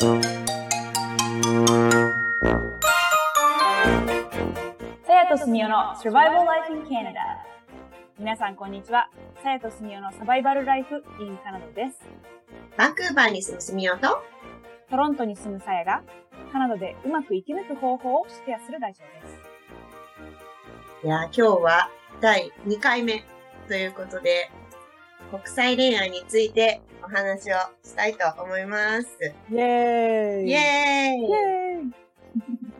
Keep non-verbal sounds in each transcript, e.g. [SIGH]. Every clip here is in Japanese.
さやとすみおの Survival Life in Canada 皆さんこんにちは。さやとすみおのサバイバルライフ in カナダです。バンクーバーに住むすみおと、トロントに住むさやがカナダでうまく生き抜く方法をシェアするラジオです。いやー、今日は第2回目ということで、国際恋愛についてお話をしたいと思います。イェーイイエーイイェーイ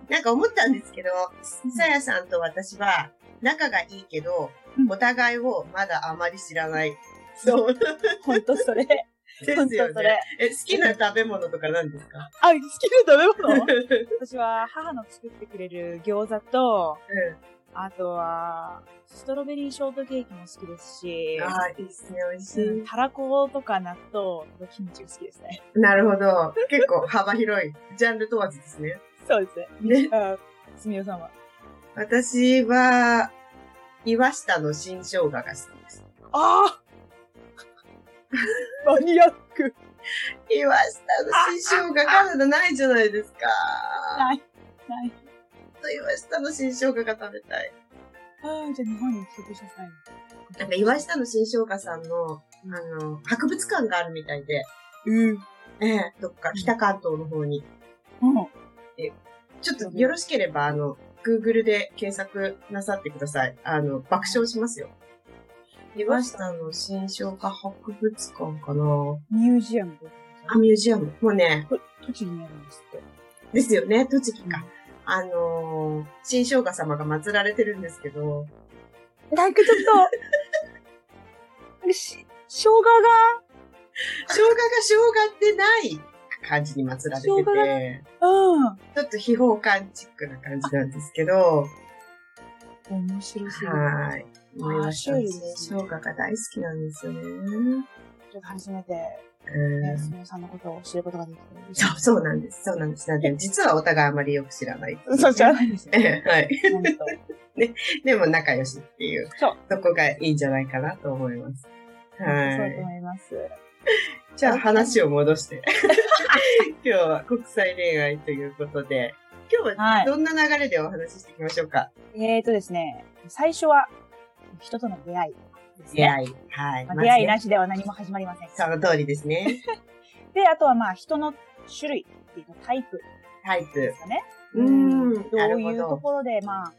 なんか思ったんですけど、さやさんと私は仲がいいけどう、んお互いをまだあまり知らない。そう。ほんとそれ。[LAUGHS] ですよねそれ。。え、好きな食べ物とか何ですか？あ、好きな食べ物？[LAUGHS] 私は母の作ってくれる餃子と、あとは、ストロベリーショートケーキも好きですしうん。、ああ、いいっすね、美味しい。うんたらことか納豆とキムチが好きですね。なるほど。結構幅広い。ジャンル問わずですね。そうですね。ね。あ、すみおさんは？私は、岩下の新生姜が好きです。ああマニアック岩下の新生姜カナダないじゃないですか。ない。ない。岩下の新生姜が食べたい。ああ、じゃあ日本に帰国した際なんか岩下の新生姜さんの、あの、博物館があるみたいで、に。うん。ええどっか北関東の方に。うん。ちょっとよろしければ、あの、Google で検索なさってください。あの、爆笑しますよ。岩下の新生姜博物館かなミュージアムあ、ミュージアム。もうね、栃木にあるんですって。ですよね、栃木か。あのー、新生姜様が祀られてるんですけど、なんかちょっと、なんかし、生姜が、生姜が生姜ってない感じに祀られてて、うん。ちょっと秘宝感チックな感じなんですけど、面白すぎる。はーい。あーもう岩下のシュールですね新生姜が大好きなんですよね。ちょっと初めて、うんね、すみおさんのことを知ることができて嬉しいそう、そうなんです。そうなんです。なんで、実はお互いあまりよく知らない。そうじゃないですよ。え [LAUGHS] えはい。本当。でも仲良しっていう、そう。とこがいいんじゃないかなと思います。そうはい。と思います。じゃあ話を戻して。[LAUGHS] 今日は国際恋愛ということで、今日ははいどんな流れでお話ししていきましょうか？えーとですね、最初は、人との出会いですね。出会い。はい。まあ出会いなしでは何も始まりません。その通りですね。[LAUGHS] で、あとはまあ人の種類っていうかタイプタイプで。すかね。うーん。どういうと。ころで、まあ、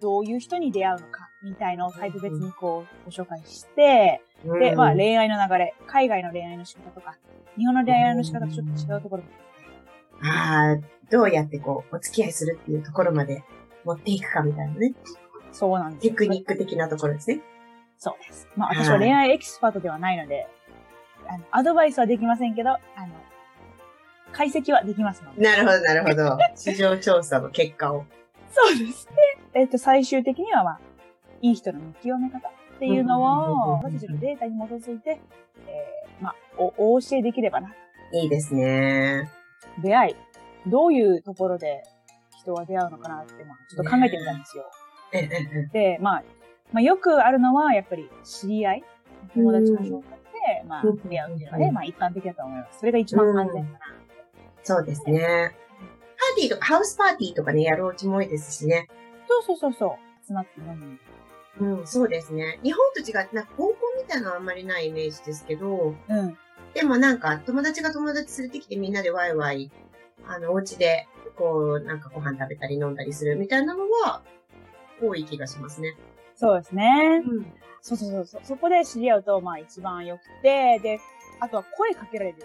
どういう人に出会うのか、みたいのをタイプ別にこう、ご紹介して、で、うんまあ恋愛の流れ、海外の恋愛の仕方とか、日本の恋愛の仕方とちょっと違うところもああ、どうやってこう、お付き合いするっていうところまで持っていくかみたいなね。そうなんですテクニック的なところですね。そうです。まあ私は恋愛エキスパートではないので、あの、アドバイスはできませんけど、あの、解析はできますので。なるほど、なるほど。[LAUGHS] 市場調査の結果を。そうですね。えっと、最終的にはまあ、いい人の見極め方っていうのを、私たちのデータに基づいて、えー、まあ、お、お教えできればな。いいですね。出会い。どういうところで人は出会うのかなって、まあ、ちょっと考えてみたんですよ。で、まあ、まあ、よくあるのは、やっぱり知り合い、友達の紹介で、まあうん、出会うっていうのがね、まあ、一般的だと思います。それが一番安全かな。そうですね。パーティーとか、ハウスパーティーとかね、やるお家も多いですしね。そうそうそうそう。集まって飲む。うん、そうですね。日本と違って、なんか合コンみたいなのはあんまりないイメージですけど、うん。でもなんか友達が友達連れてきてみんなでワイワイ、あの、お家で、こう、なんかご飯食べたり飲んだりするみたいなのは、多い気がしますね。そうですね。うん。そうそうそうそう。そこで知り合うと、まあ一番良くて、で、あとは声かけられる。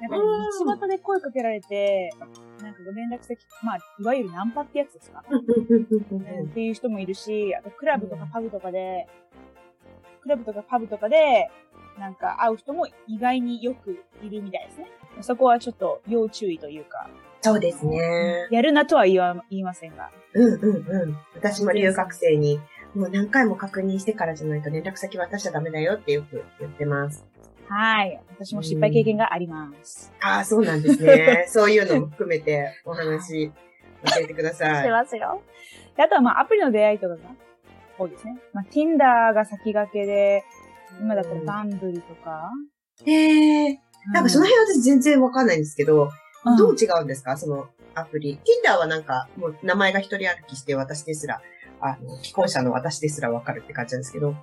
なんか道端で声かけられて、なんかご連絡先、まあ、いわゆるナンパってやつですか、っていう人もいるし、あとクラブとかパブとかで、クラブとかパブとかで、なんか会う人も意外によくいるみたいですね。そこはちょっと要注意というか、そうですね。やるなとは言わ言いませんが。うんうんうん。私も留学生に、もう何回も確認してからじゃないと連絡先渡しちゃダメだよってよく言ってます。はい。私も失敗経験があります。ああ、そうなんですね。[LAUGHS] そういうのも含めてお話教えてください。ますよ。であとはまあアプリの出会いとかが多いですね。まあ Tinder が先駆けで、今だったらバンブリとか。へえ。なんかその辺私全然わかんないんですけど、うんどう違うんですか？そのアプリ。Tinder はなんか、もう名前が一人歩きして私ですら、あの、既婚者の私ですらわかるって感じなんですけど。うん。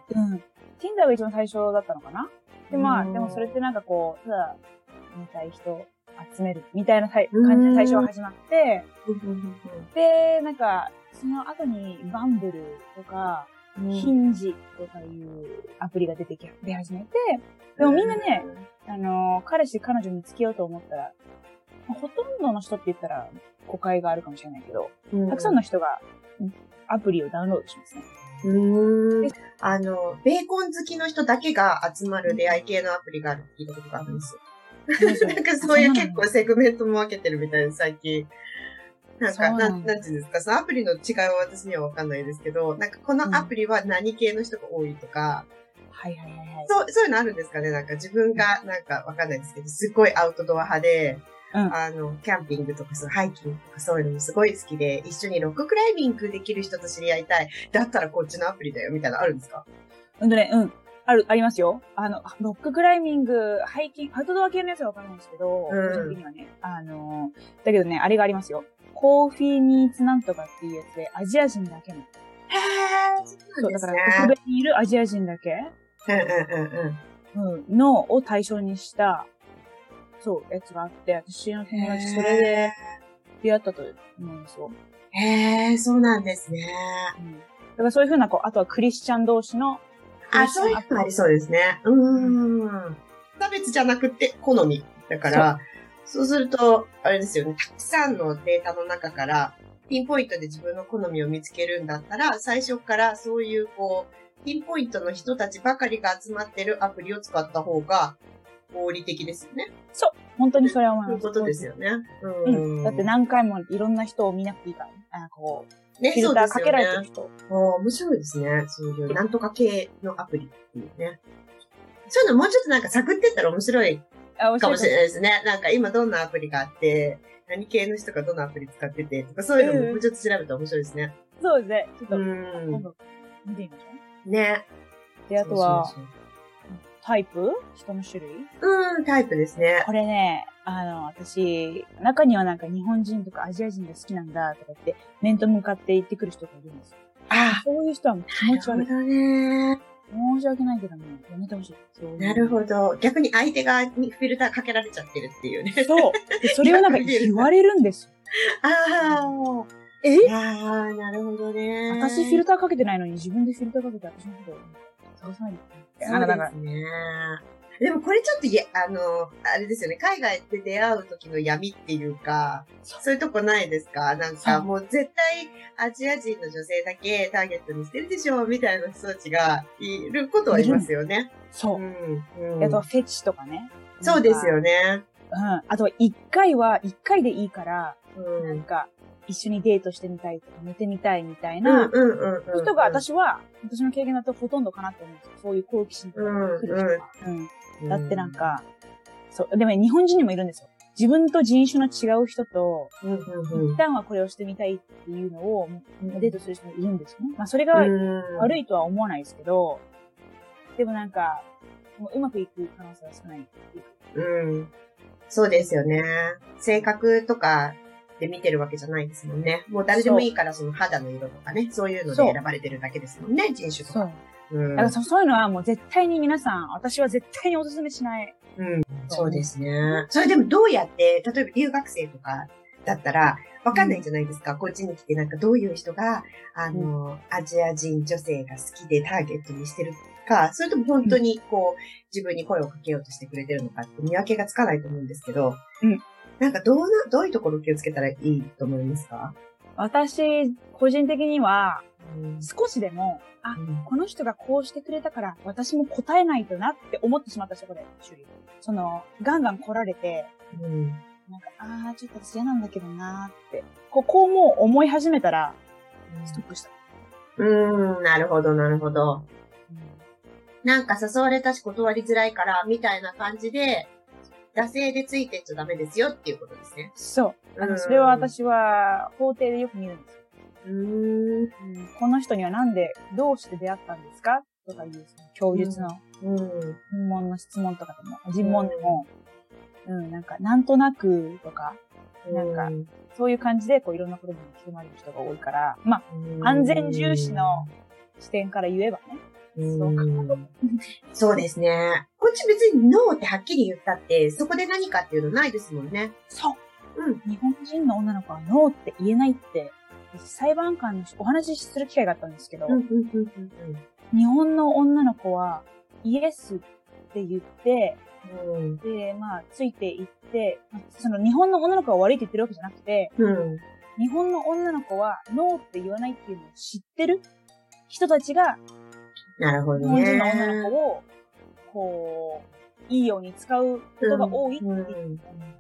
Tinder が一番最初だったのかな？で、まあ、うん。でもそれってなんかこう、ただ、見たい人集めるみたいな感じで最初は始まって、で、なんか、その後にバンブルとか、ヒンジとかいうアプリが出てき、出始めて、でもみんなね、あの、彼氏、彼女見つけようと思ったら、まあほとんどの人って言ったら誤解があるかもしれないけど、うん、たくさんの人がうんアプリをダウンロードしますね。うーん。あの、ベーコン好きの人だけが集まる出会い系のアプリがあるって聞いたことがあるんですよ。[LAUGHS] なんかそういう結構セグメントも分けてるみたいです、最近。なんか、なんんなんていうんですか、そのアプリの違いは私には分かんないですけど、なんかこのアプリは何系の人が多いとか、はいはいはいはい。そう、そういうのあるんですかねなんか自分がなんか分かんないですけど、すっごいアウトドア派で、うんあの、キャンピングとかそのハイキングとかそういうのもすごい好きで、一緒にロッククライミングできる人と知り合いたい。だったらこっちのアプリだよ、みたいなのあるんですか？うんとね、うん。ある、ありますよ。あの、ロッククライミング、ハイキング、アウトドア系のやつはわからないんですけど、うん個人的にはね。あの、だけどね、あれがありますよ。コーヒーミーツなんとかっていうやつで、アジア人だけの。へー、そそうう、だ。から、北米にいるアジア人だけ、うんうんうんうん。うん、のを対象にした、そう、やつがあって、私の友達、それで出会ったと思うんですよ。へー、そうなんですね。うん。だからそういうふうな、こう、あとはクリスチャン同士の、あ、そういうのありそうですね。うーん。差別じゃなくて、好み。だから、そうすると、あれですよね、たくさんのデータの中から、ピンポイントで自分の好みを見つけるんだったら、最初からそういう、こう、ピンポイントの人たちばかりが集まってるアプリを使った方が、合理的ですよね。本当にそれは思います。そういうことですよね。ううん。だって何回もいろんな人を見なくていいからね。あこう、ね、フィルターかけられてる人。よね。面白いですね。そういう、なんとか系のアプリっていうね。そういうのもうちょっとなんか探ってったら面白いかもしれい。ないですね。なんか今どんなアプリがあって、何系の人がどんなアプリ使っててとか、そういうのももうちょっと調べたら面白いですね。そうですね。ちょっと、う今ん。度見てみましょね。う。で、あとは、そうそうタイプ？人の種類？そううん、タイプですね。これね、あの、私、中にはなんか日本人とかアジア人が好きなんだとか言って、面と向かって言ってくる人がいるんですよ。あそういう人はもう気持ち悪い。なるほどね。申し訳ないけども、やめてほしい。そういうなるほど。逆に相手側にフィルターかけられちゃってるっていうね。そう。でそれをなんか言われるんですよ。[LAUGHS] ああ。え？ああ、なるほどね。私フィルターかけてないのに自分でフィルターかけて私のことを探さないで。そうですね。でもこれちょっといや、あの、あれですよね。海外で出会う時の闇っていうか、そういうとこないですか？なんかもう絶対アジア人の女性だけターゲットにしてるでしょみたいな人たちがいることはいますよね。そうう。ん。うんであとはフェチとかね。そうですよね。ね。うん。あとは一回は、一回でいいから、うなんか、一緒にデートしてみたいとか、寝てみたいみたいうんな。人が私は、私の経験だとほとんどかなって思うんですよ。そういう好奇心とか来る人が。うん。だってなんか、そう、でもね日本人にもいるんですよ。自分と人種の違う人と、一旦はこれをしてみたいっていうのを、デートする人もいるんですよね。まあ、それが悪い。いとは思わないですけど、でもなんか、もううまくいく可能性は少ない。うん。そうですよね。性格とかで見てるわけじゃないですもんね。もう誰でもいいからその肌の色とかね、そういうので選ばれてるだけですもんね、人種とそうか。。うんだからそそういうのはもう絶対に皆さん、私は絶対にお勧めしない。うん、そうですね。それでもどうやって、例えば留学生とかだったら、わかんないじゃないですか。こっちに来てなんかどういう人が、あの、アジア人女性が好きでターゲットにしてるか、それとも本当にこう、自分に声をかけようとしてくれてるのかって見分けがつかないと思うんですけど、うんなんかどうな、どういうところを気をつけたらいいと思いますか？私、個人的には、うん。少しでも、あ、この人がこうしてくれたから、私も答えないとなって思ってしまった人こで、周囲その、ガンガン来られて、うん。なんか、あー、ちょっと私嫌なんだけどなーって、ここをもう思い始めたら、ストップした。うん、なるほど、なるほど。なんか誘われたし断りづらいから、みたいな感じで、惰性でついてっちゃダメですよっていうことですね。そう。あの、うんそれは私は、法廷でよく見るんですよ。うーん。うんこの人にはなんで、どうして出会ったんですか？とかいう、その供述のうん。尋問の質問とかでも、尋問でも、うん、なんか、なんとなくとか、なんかそういう感じで、こういろんなことに巻き込まれる人が多いから、まあ、安全重視の視点から言えばね。そうかそうですね。こっち別にノーってはっきり言ったって、そこで何かっていうのないですもんね。そう。うん。日本人の女の子はノーって言えないって、裁判官にお話しする機会があったんですけど、日本の女の子はイエスって言って、うん。で、まあ、ついていって、まあその日本の女の子が悪いって言ってるわけじゃなくて、うん。日本の女の子はノーって言わないっていうのを知ってる人たちがなるほど日本人のね。女の子を、こう、いいように使うことが多いってうんおっ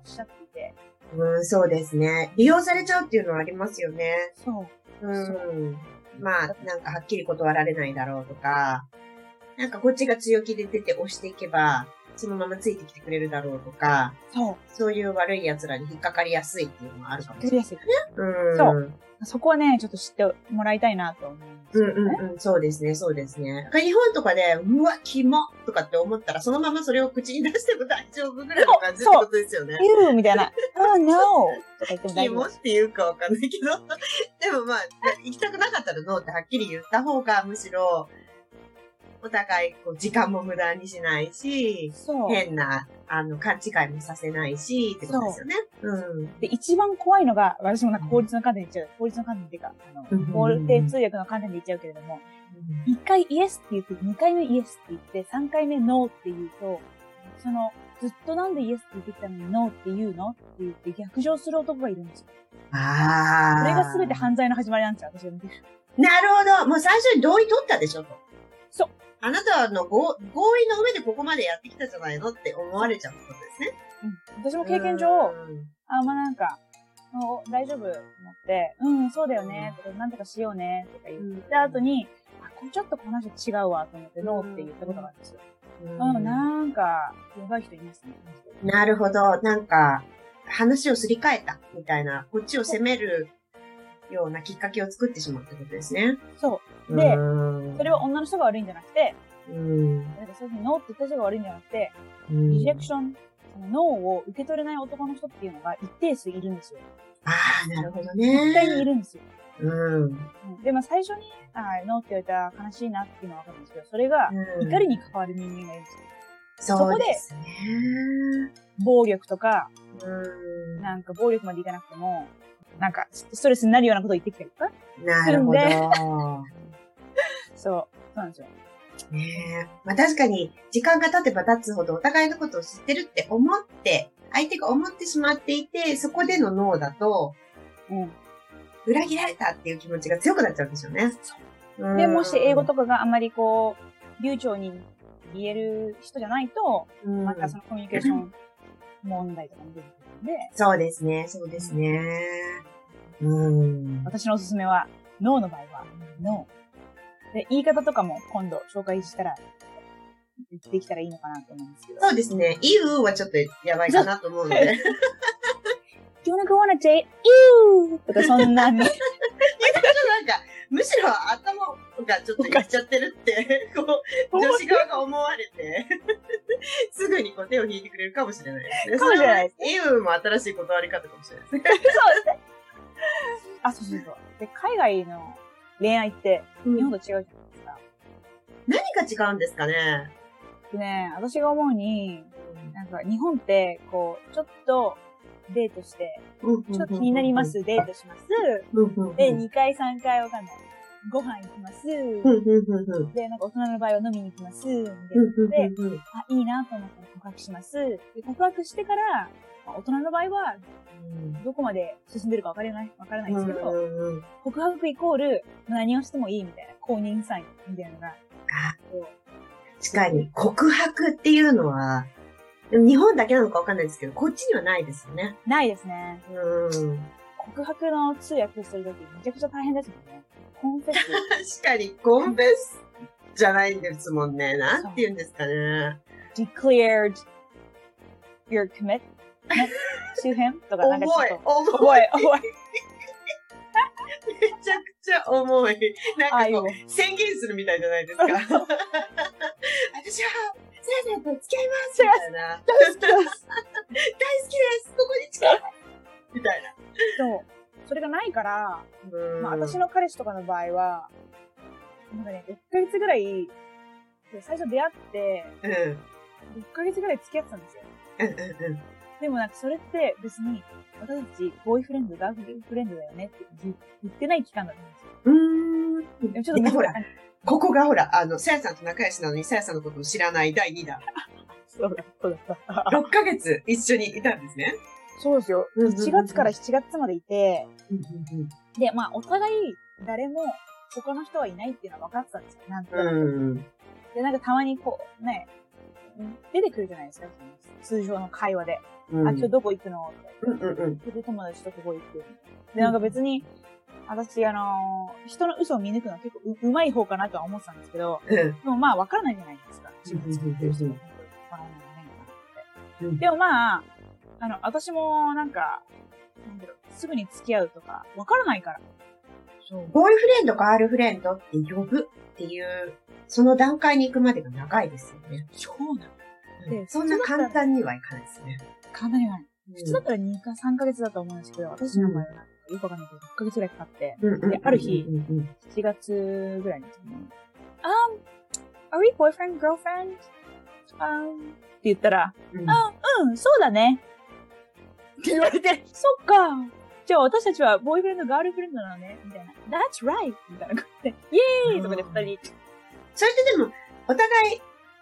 しゃっていて、うん、そうですね。利用されちゃうっていうのはありますよね。そう。うん。まあ、なんかはっきり断られないだろうとか、なんかこっちが強気で出て押していけば、そのままついてきてくれるだろうとか、そう。そういう悪い奴らに引っかかりやすいっていうのはあるかもしれない。やりやすい。うん。そうそこはね、ちょっと知ってもらいたいなと思うんですうんよね。うんうん、そうですね、そうですね。日本とかで、うわ、キモとかって思ったら、そのままそれを口に出しても大丈夫ぐらいの感じってことですよね。言うみたいな、[LAUGHS] oh no! とか言っても大って言うかわかんないけど。でもまあ、行きたくなかったらノーってはっきり言った方が、むしろ、お互い、こう、時間も無駄にしないし、そう。変な、あの、勘違いもさせないし、ってことですよね。うん。で、一番怖いのが、私もなんか法律の観点で言っちゃう。法律の観点っていうか、あうんの、法定通訳の観点で言っちゃうけれども、一回イエスって言って、二回目イエスって言って、三回目ノーって言うと、その、ずっとなんでイエスって言ってきたのにノーって言うのって言って逆上する男がいるんですよ。ああ。それが全て犯罪の始まりなんですよ、私が見てる。なるほど。もう最初に同意取ったでしょと。そう。あなたの合合意の上でここまでやってきたじゃないのって思われちゃうってことですね。うん。私も経験上、うんあ、まあ、なんか、もう大丈夫と思って、うん、そうだよね、とか、なんとかしようね、とか言った後に、あ、これちょっとこの人違うわ、と思って、ノーって言ったことがあるんですよ。うん、なんか、やばい人いますね。なるほど。なんか、話をすり替えたみたいな、こっちを責めるようなきっかけを作ってしまうってことですね。そう。で、うんそれは女の人が悪いんじゃなくて、うん。なんかそういうふうにノーって言った人が悪いんじゃなくて、うんリジェクション、そのノーを受け取れない男の人っていうのが一定数いるんですよ。ああ、なるほど絶対にいね。るんですよ。うん。うんで、まあ最初に、あノーって言われたら悲しいなっていうのはわかるんですけど、それがうん怒りに関わる人間がいるんですよ。そうですね。暴力とか、うん。なんか暴力までいかなくても、なんかストレスになるようなことを言ってきたりとか。なるほど。そう。そうなんですよ。ねえ。まあ確かに、時間が経てば経つほどお互いのことを知ってるって思って、相手が思ってしまっていて、そこでのノーだと、うん。裏切られたっていう気持ちが強くなっちゃうんですよね。うんで、もし英語とかがあんまりこう、流暢に言える人じゃないと、うんまたそのコミュニケーション問題とかも出てくるんで、そうですね、そうですね。うん。私のおすすめは、ノーの場合は、ノー。で、言い方とかも今度紹介したら、できたらいいのかなと思うんですけど。そうですね。イウはちょっとやばいかなと思うので。Do you wanna go on a date? Ew! とかそんなね。[LAUGHS] なんか、むしろ頭がちょっと言っちゃってるって、[LAUGHS] こう、女子側が思われて、[LAUGHS] すぐにこう手を引いてくれるかもしれないですね。かもしれないですイウも新しい断り方かもしれないですね。そうですね。あ、そうそうそう。で、海外の恋愛って日本と違うじゃないですか。何が違うんですかね？でね、私が思うに、なんか日本って、こう、ちょっとデートして、ちょっと気になりま。す、デートします。で、2回3回わかんない。ご飯行きます。で、なんか大人の場合は飲みに行きます。で、あ、いいなと思ったら告白します。で、告白してから、まあ大人の場合は、どこまで進んでるかわからない、わからないですけど、告白イコール何をしてもいいみたいな、公認サインみたいなのが、確かに、告白っていうのは、日本だけなのかわかんないですけど、こっちにはないですよね。ないですね。うん。告白の通訳するときめちゃくちゃ大変ですもんね。コンフェス、[LAUGHS] 確かに、コンフェスじゃないんですもんね。なんて言うんですかね。declared your commit to him とかなんかちょっと。重い。重い、重い。めちゃくちゃ重い。なんかこう、宣言するみたいじゃないですか。私は、先生と付き合いますみたいな。大好きですここに近いみたいな。そう。それがないから、うんまあ私の彼氏とかの場合は、なんかね、6ヶ月ぐらい、で最初出会って、うん。6ヶ月ぐらい付き合ってたんですよ。うんうんうん。でもなんかそれって別に、私たちボーイフレンド、ガーフレンドだよねって言言ってない期間だったんですよ。うーん。でもちょっとほら、あここがほら、あの、さやさんと仲良しなのに、さやさんのことを知らない第2弾。[LAUGHS] そうだ、そうだった。6ヶ月一緒にいたんですね。そうですよ。うんうんうん1月から7月までいて、で、まあお互い誰も他の人はいないっていうのは分かってたんですよ。なんとなく。うん。で、なんかたまにこう、ね、出てくるじゃないですか。通常の会話で。うん。あ、今日どこ行くの？って。うんうんうん。で、友達とここ行く。で、なんか別に、私、あのー人の嘘を見抜くのは結構ううまい方かなとは思ってたんですけど、うん。でもまあ分からないじゃないですか。自分作ってる人が本当にわからないのねって。うんでもまあ、あの、私もなんか、なんだろう、すぐに付き合うとか、分からないから。そう。ボーイフレンド、ガールフレンドって呼ぶっていう、その段階に行くまでが長いですよね。そうなの。でそんな簡単にはいかないですね。簡単にはない。普通だうったら2か3ヶ月だと思うんですけど、私の場合はなんかよくわかんないけど、6ヶ月ぐらいかかって、んうんうんである日うんうん7月ぐらいにですね、um, are we boyfriend, girlfriend? Um, って言ったら、うんあ、うん、そうだね。って言われて、[LAUGHS] そっか。じゃあ私たちはボーイフレンド、ガールフレンドなのねみたいな。That's right! みたいな感じで、イエーイとかで二人、それってでも、お互い、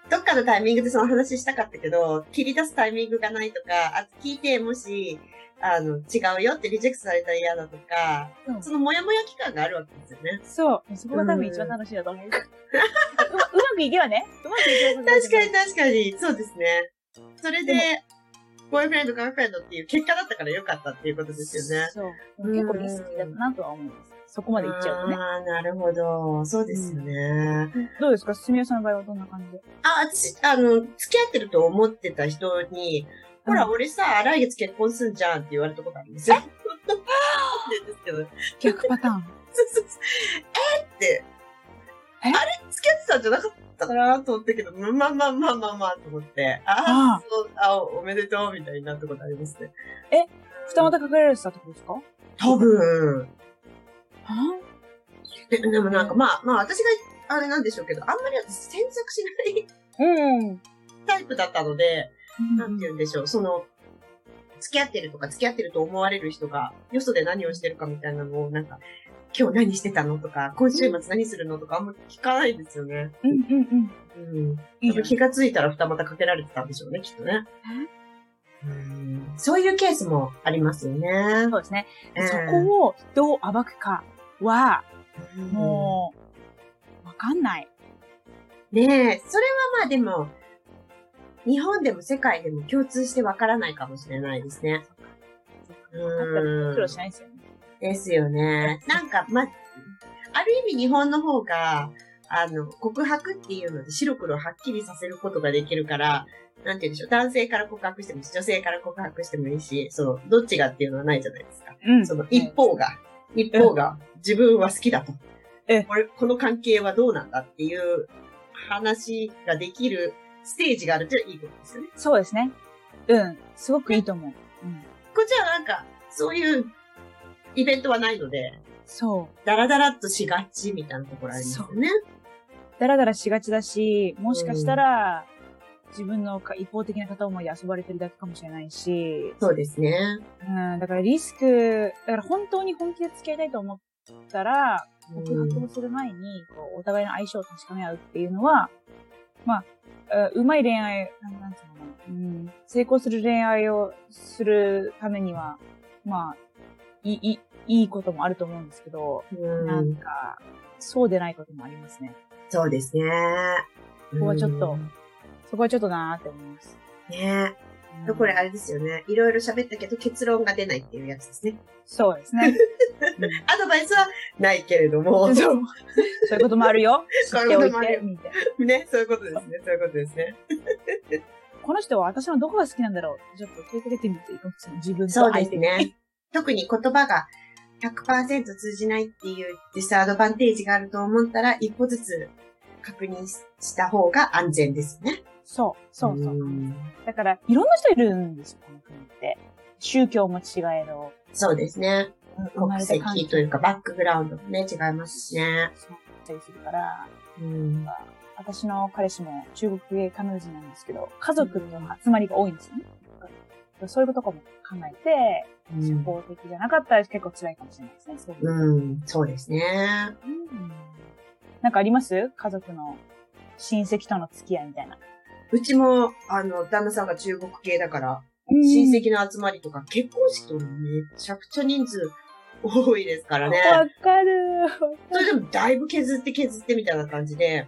どっかのタイミングでその話したかったけど、切り出すタイミングがないとか、あ聞いて、もし、あの、違うよってリジェクトされたら嫌だとか、うんそのモヤモヤ期間があるわけですよね。そう。そこが多分一番楽しいだと思う。うまうまくいけばね。うまくいけば確かに確かに、そうですね。それで、ボーイフレンド、ガールフレンドっていう結果だったから良かったっていうことですよね。そう。結構リスキーだったなとは思います。そこまでいっちゃうとね。ああ、なるほど。そうですよね。どうですか？すみれさんの場合はどんな感じ？であ、私、あの、付き合ってると思ってた人に、ほら、うん俺さ、来月結婚すんじゃんって言われたことあるんですよ。ですけど、[LAUGHS] 逆パターン。え？って、え？あれ付き合ってたんじゃなかったかなと思ったけど、まあまあまあまあまあまあと思って、あああ、そう、あおめでとうみたいになったことありますね。二股かけられてたってことですか？多分。はででもなんかまあ、まあ私があれなんでしょうけど、あんまり私詮索しないうん。タイプだったので、なんて言うんでしょう、その、付き合ってるとか付き合ってると思われる人が、よそで何をしてるかみたいなのを、なんか、今日何してたのとか、今週末何するのとかあんま聞かないんですよね。うんうんうん。うん。気がついたら二股かけられてたんでしょうね、きっとね。うんそういうケースもありますよね。そうですね。ええそこをどう暴くかは、うんもう、わかんない。ねえ、それはまあでも、日本でも世界でも共通してわからないかもしれないですね。だったら苦労しないですよね。ですよね。なんか、ま、ある意味日本の方が、あの、告白っていうので白黒はっきりさせることができるから、なんて言うんでしょう。男性から告白してもいいし、女性から告白してもいいし、そう、どっちがっていうのはないじゃないですか。うんその一方が、一方が自分は好きだと。えこれ、この関係はどうなんだっていう話ができるステージがあるっていいいことですよね。そうですね。うん。すごくいいと思う。うん。こっちはなんか、そういうイベントはないので、そう。ダラダラっとしがちみたいなところありますよね。だらだらしがちだし、もしかしたら、自分のか一方的な片思いで遊ばれてるだけかもしれないし、そうですね。うん、だからリスク、だから本当に本気で付き合いたいと思ったら、告白をする前に、こう、お互いの相性を確かめ合うっていうのは、まあ、ううまい恋愛、なんなんつうのかな、うん、成功する恋愛をするためには、まあ、いい、いいいいこともあると思うんですけど、うんなんか、そうでないこともありますね。そうですね。ここはちょっとうんそこはちょっとなーって思います。ねうんこれあれですよね。いろいろ喋ったけど結論が出ないっていうやつですね。そうですね。[LAUGHS] アドバイスはないけれども。うんそう。そういうこともあるよ。[LAUGHS] 知そういうこともある。ね、そういうことですね。そういうことですね。[LAUGHS] この人は私のどこが好きなんだろうちょっと問いかけてみるといいかもしれない。自分とそうで。すね。特に言葉が100%通じないっていうディスアドバンテージがあると思ったら、一歩ずつ確認した方が安全ですね。そう、そうそう。んだから、いろんな人いるんですよ、この国って。宗教も違えど、そうですね。国籍というか、バックグラウンドもね、違いますしね。そうなったりするから、うん。私の彼氏も中国系カナダ人なんですけど、家族の集まりが多いんですよね。そういうこととかも考えて、社うん、交的じゃなかったら結構辛いかもしれないですね。そういううん、そうですね。うんなんかあります？家族の親戚との付き合いみたいな。うちも、あの、旦那さんが中国系だから、親戚の集まりとか、結婚式とかめちゃくちゃ人数多いですからね。わかる。それでもだいぶ削って削ってみたいな感じで、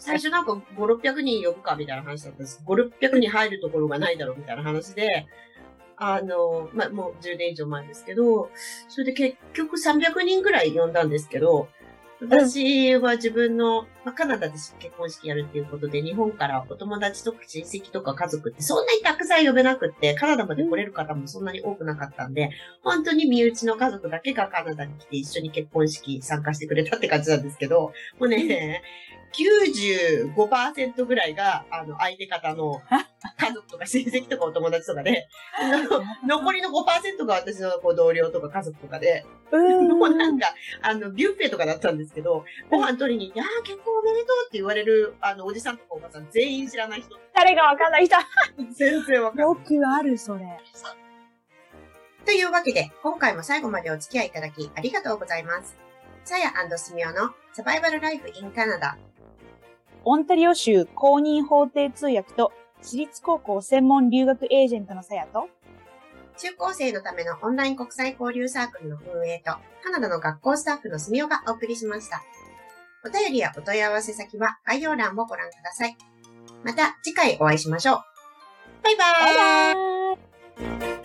最初なんか5、600人呼ぶかみたいな話だったんです。5、600人入るところがないだろうみたいな話で、あの、まあ、もう10年以上前ですけど、それで結局300人ぐらい呼んだんですけど、私は自分の、まあ、カナダで結婚式やるっていうことで、日本からお友達とか親戚とか家族ってそんなにたくさん呼べなくって、カナダまで来れる方もそんなに多くなかったんで、本当に身内の家族だけがカナダに来て一緒に結婚式参加してくれたって感じなんですけど、もうね、95%ぐらいが、あの、相手方の家族とか親戚とかお友達とかで、[LAUGHS] 残りの5%が私のこう同僚とか家族とかで、うん。もうなんか、あの、ビュッフェとかだったんですけど、ご飯取りに行って、ああ、結婚おめでとうって言われる、あの、おじさんとかおばさん全員知らない人、誰がわかんない人。全然わかんない。よくある、それ。というわけで、今回も最後までお付き合いいただきありがとうございます。さやすみおのサバイバルライフインカナダ。オンタリオ州公認法廷通訳と私立高校専門留学エージェントのさやと、中高生のためのオンライン国際交流サークルの運営と、カナダの学校スタッフのすみおがお送りしました。お便りやお問い合わせ先は概要欄もご覧ください。また次回お会いしましょう。バイバーイバイバーイ